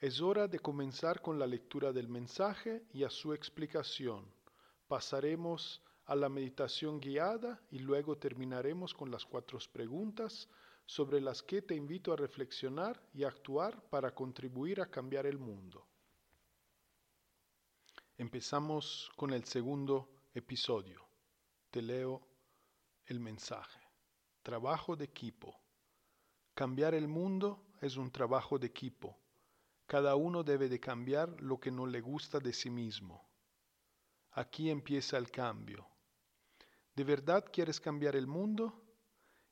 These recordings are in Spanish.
Es hora de comenzar con la lectura del mensaje y a su explicación. Pasaremos a la meditación guiada y luego terminaremos con las cuatro preguntas sobre las que te invito a reflexionar y actuar para contribuir a cambiar el mundo. Empezamos con el segundo episodio. Te leo el mensaje. Trabajo de equipo. Cambiar el mundo es un trabajo de equipo. Cada uno debe de cambiar lo que no le gusta de sí mismo. Aquí empieza el cambio. ¿De verdad quieres cambiar el mundo?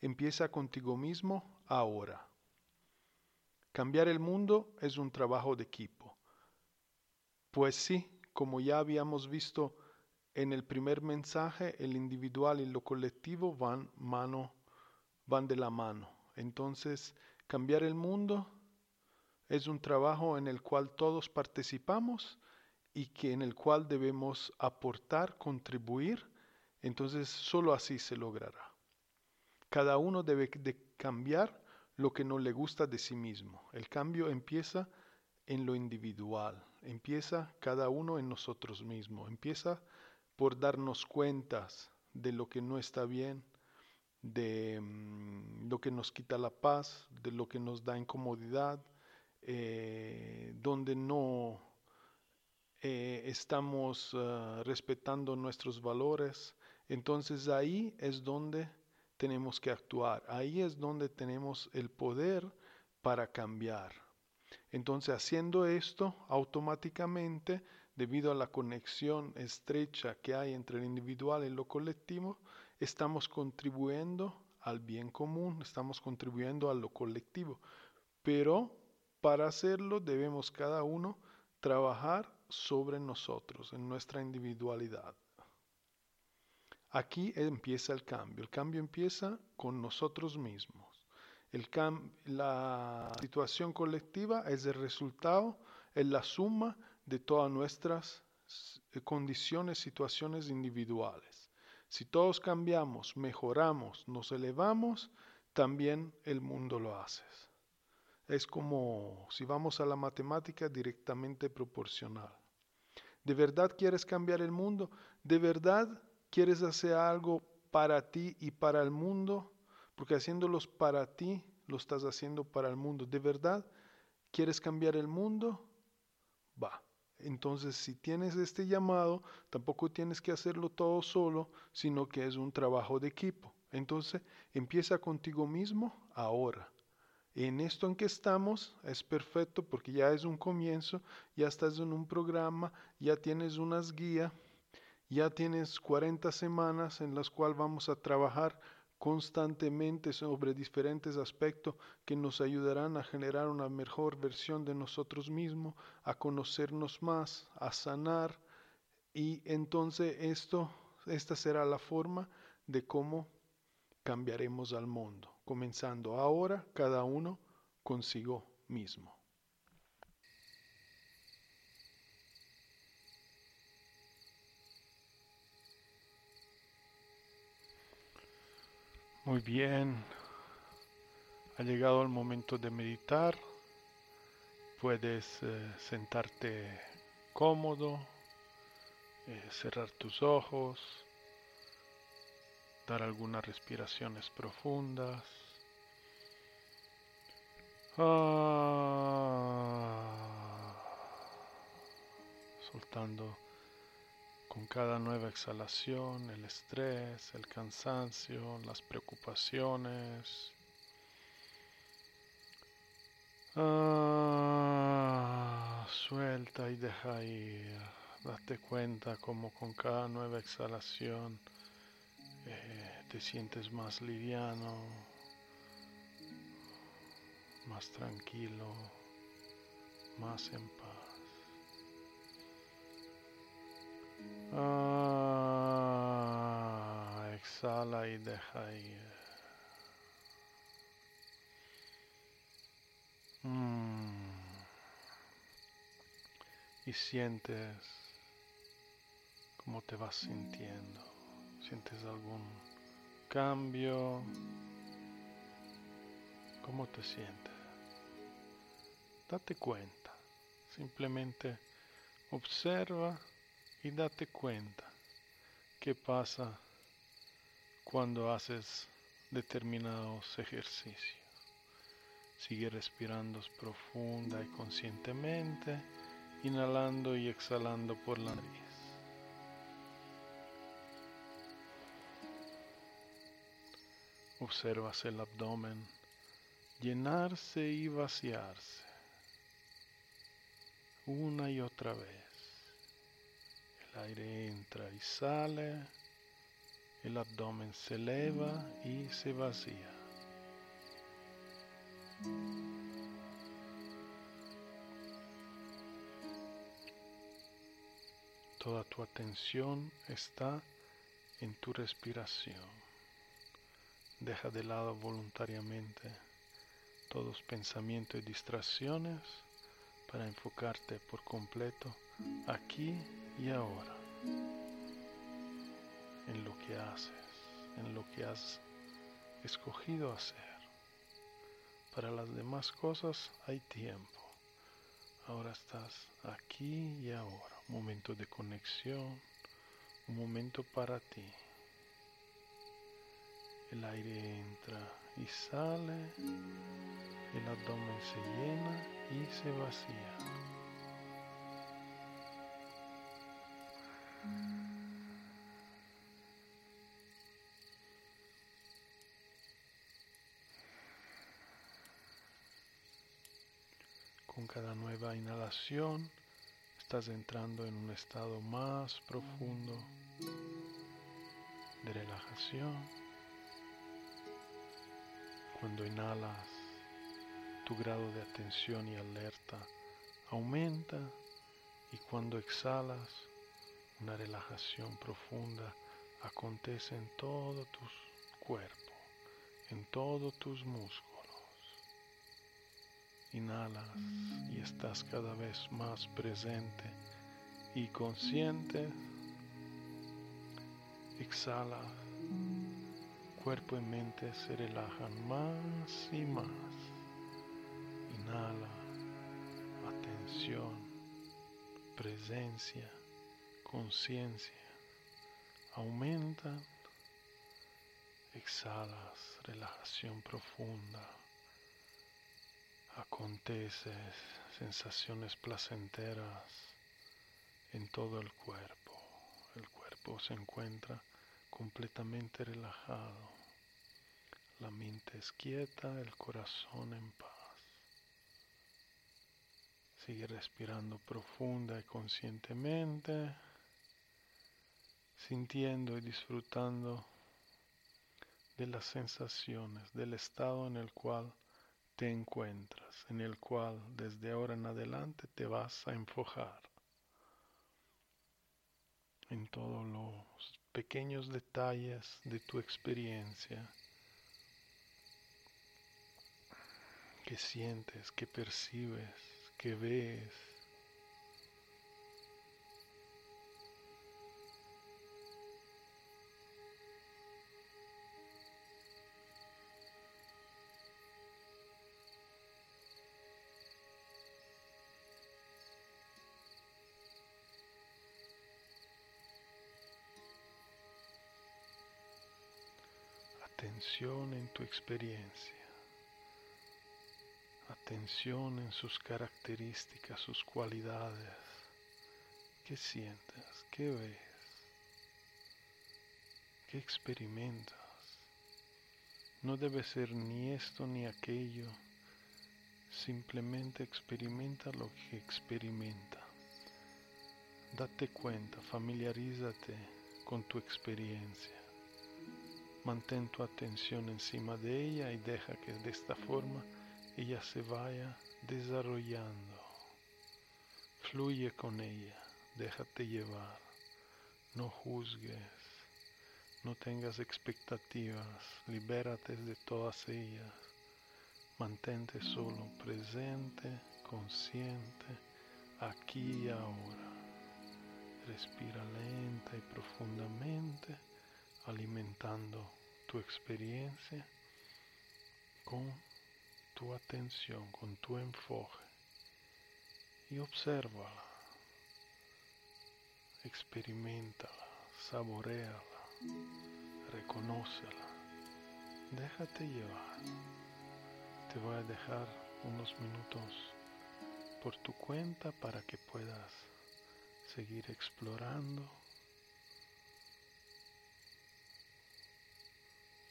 Empieza contigo mismo ahora. Cambiar el mundo es un trabajo de equipo. Pues sí, como ya habíamos visto en el primer mensaje, el individual y lo colectivo van mano van de la mano. Entonces, cambiar el mundo es un trabajo en el cual todos participamos y que en el cual debemos aportar, contribuir, entonces solo así se logrará. Cada uno debe de cambiar lo que no le gusta de sí mismo. El cambio empieza en lo individual, empieza cada uno en nosotros mismos, empieza por darnos cuentas de lo que no está bien, de mm, lo que nos quita la paz, de lo que nos da incomodidad, eh, donde no eh, estamos uh, respetando nuestros valores. Entonces ahí es donde tenemos que actuar, ahí es donde tenemos el poder para cambiar. Entonces haciendo esto automáticamente, debido a la conexión estrecha que hay entre el individual y lo colectivo, estamos contribuyendo al bien común, estamos contribuyendo a lo colectivo. Pero para hacerlo debemos cada uno trabajar sobre nosotros, en nuestra individualidad. Aquí empieza el cambio. El cambio empieza con nosotros mismos. La situación colectiva es el resultado, es la suma de todas nuestras condiciones, situaciones individuales. Si todos cambiamos, mejoramos, nos elevamos, también el mundo lo hace. Es como si vamos a la matemática directamente proporcional. ¿De verdad quieres cambiar el mundo? ¿De verdad quieres hacer algo para ti y para el mundo? Porque haciéndolos para ti, lo estás haciendo para el mundo. ¿De verdad quieres cambiar el mundo? Va. Entonces, si tienes este llamado, tampoco tienes que hacerlo todo solo, sino que es un trabajo de equipo. Entonces, empieza contigo mismo ahora. En esto en que estamos es perfecto porque ya es un comienzo, ya estás en un programa, ya tienes unas guías, ya tienes 40 semanas en las cuales vamos a trabajar constantemente sobre diferentes aspectos que nos ayudarán a generar una mejor versión de nosotros mismos, a conocernos más, a sanar. Y entonces esto esta será la forma de cómo cambiaremos al mundo, comenzando ahora cada uno consigo mismo. Muy bien, ha llegado el momento de meditar. Puedes eh, sentarte cómodo, eh, cerrar tus ojos dar algunas respiraciones profundas. Ah, soltando con cada nueva exhalación el estrés, el cansancio, las preocupaciones. Ah, suelta y deja ir. Date cuenta como con cada nueva exhalación eh, te sientes más liviano, más tranquilo, más en paz. Ah, exhala y deja ir. Mm. Y sientes cómo te vas sintiendo. ¿Sientes algún cambio? ¿Cómo te sientes? Date cuenta. Simplemente observa y date cuenta qué pasa cuando haces determinados ejercicios. Sigue respirando profunda y conscientemente, inhalando y exhalando por la nariz. Observas el abdomen llenarse y vaciarse una y otra vez. El aire entra y sale, el abdomen se eleva y se vacía. Toda tu atención está en tu respiración. Deja de lado voluntariamente todos pensamientos y distracciones para enfocarte por completo aquí y ahora, en lo que haces, en lo que has escogido hacer. Para las demás cosas hay tiempo. Ahora estás aquí y ahora, momento de conexión, un momento para ti. El aire entra y sale, el abdomen se llena y se vacía. Con cada nueva inhalación estás entrando en un estado más profundo de relajación. Cuando inhalas, tu grado de atención y alerta aumenta y cuando exhalas, una relajación profunda acontece en todo tu cuerpo, en todos tus músculos. Inhalas y estás cada vez más presente y consciente. Exhala. Cuerpo y mente se relajan más y más. Inhala. Atención. Presencia. Conciencia. Aumenta. Exhalas. Relajación profunda acontece sensaciones placenteras en todo el cuerpo. El cuerpo se encuentra completamente relajado. La mente es quieta, el corazón en paz. Sigue respirando profunda y conscientemente, sintiendo y disfrutando de las sensaciones, del estado en el cual te encuentras, en el cual desde ahora en adelante te vas a enfocar en todos los pequeños detalles de tu experiencia que sientes, que percibes, que ves. Atención en tu experiencia. Atención en sus características, sus cualidades. ¿Qué sientes? ¿Qué ves? ¿Qué experimentas? No debe ser ni esto ni aquello. Simplemente experimenta lo que experimenta. Date cuenta, familiarízate con tu experiencia. Mantén tu atención encima de ella y deja que de esta forma ella se vaya desarrollando. Fluye con ella, déjate llevar, no juzgues, no tengas expectativas, libérate de todas ellas, mantente solo presente, consciente, aquí y ahora. Respira lenta y profundamente alimentando tu experiencia con tu atención, con tu enfoque y obsérvala, experimentala, saboreala, reconócela, déjate llevar. Te voy a dejar unos minutos por tu cuenta para que puedas seguir explorando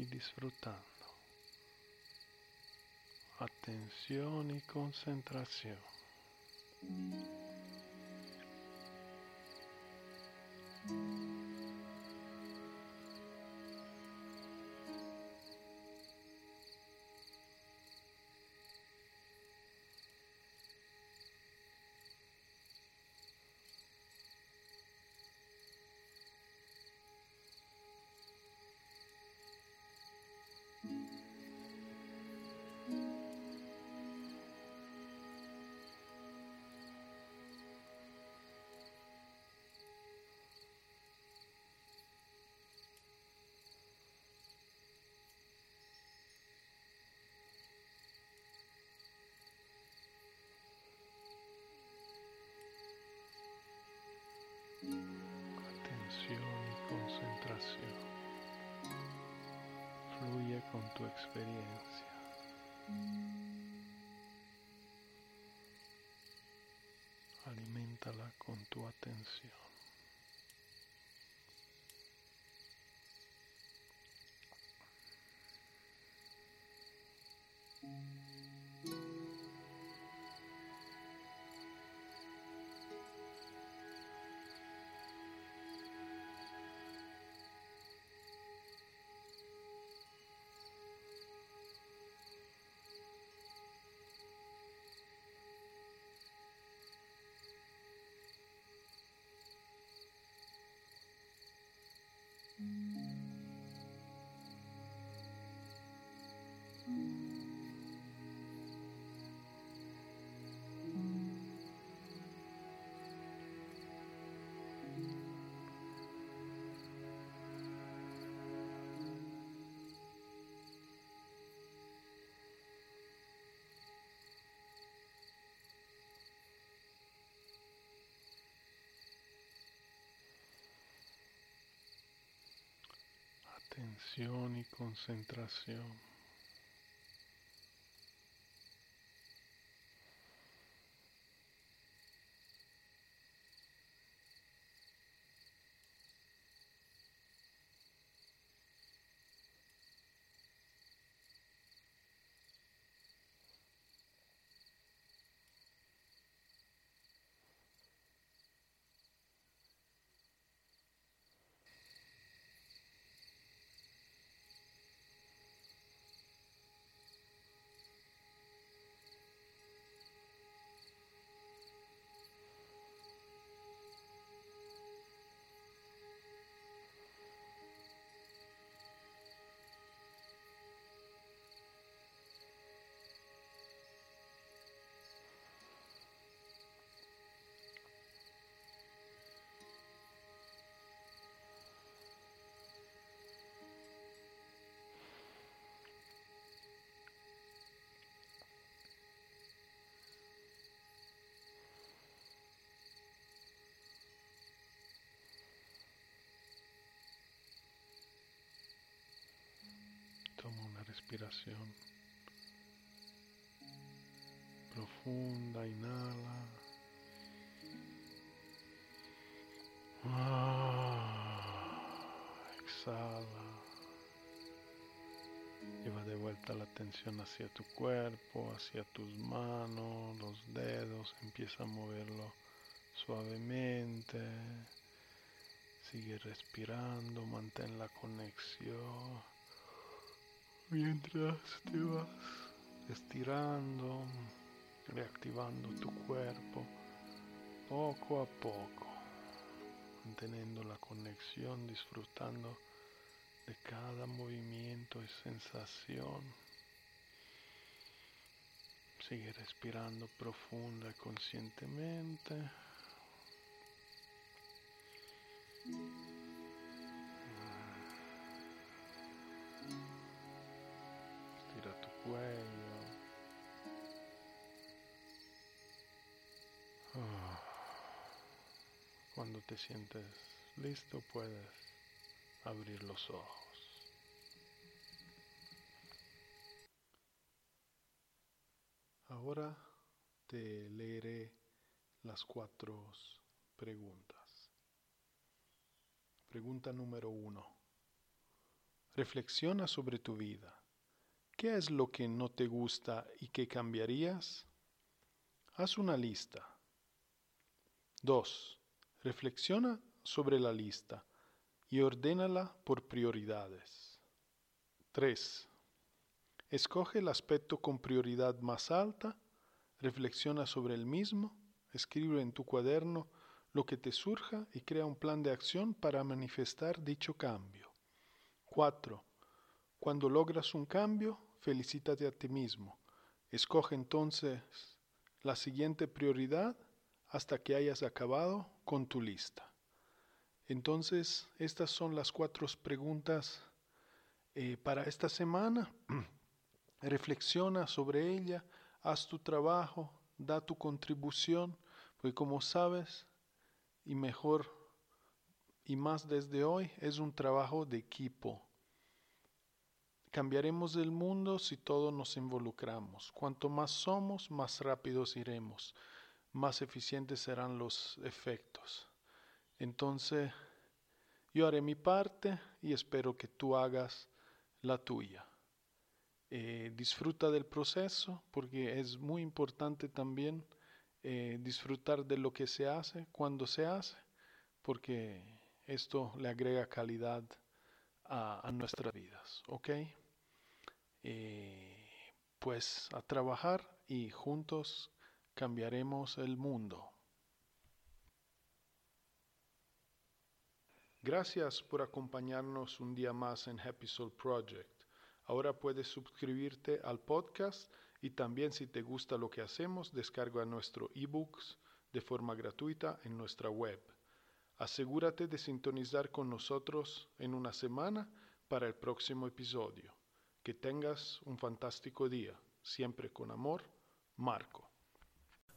y disfrutando. Atención y concentración. Atención concentración. Fluye con tu experiencia. Aliméntala con tu atención. Atención y concentración. Profunda, inhala. Ah, exhala. Lleva de vuelta la atención hacia tu cuerpo, hacia tus manos, los dedos. Empieza a moverlo suavemente. Sigue respirando, mantén la conexión. Mientras te vas estirando, reactivando tu cuerpo poco a poco, manteniendo la conexión, disfrutando de cada movimiento y sensación. Sigue respirando profunda y conscientemente. Cuello. Ah. Cuando te sientes listo puedes abrir los ojos. Ahora te leeré las cuatro preguntas. Pregunta número uno. Reflexiona sobre tu vida. ¿Qué es lo que no te gusta y que cambiarías? Haz una lista. 2. Reflexiona sobre la lista y ordénala por prioridades. 3. Escoge el aspecto con prioridad más alta, reflexiona sobre el mismo, escribe en tu cuaderno lo que te surja y crea un plan de acción para manifestar dicho cambio. 4. Cuando logras un cambio, felicítate a ti mismo. Escoge entonces la siguiente prioridad hasta que hayas acabado con tu lista. Entonces, estas son las cuatro preguntas eh, para esta semana. Reflexiona sobre ella, haz tu trabajo, da tu contribución, porque como sabes, y mejor y más desde hoy es un trabajo de equipo. Cambiaremos el mundo si todos nos involucramos. Cuanto más somos, más rápidos iremos, más eficientes serán los efectos. Entonces, yo haré mi parte y espero que tú hagas la tuya. Eh, disfruta del proceso porque es muy importante también eh, disfrutar de lo que se hace cuando se hace, porque esto le agrega calidad a, nuestras vidas, ¿ok? Pues a trabajar y juntos cambiaremos el mundo. Gracias por acompañarnos un día más en Happy Soul Project. Ahora puedes suscribirte al podcast y también si te gusta lo que hacemos, descarga nuestro ebooks de forma gratuita en nuestra web. Asegúrate de sintonizar con nosotros en una semana para el próximo episodio. Que tengas un fantástico día. Siempre con amor, Marco.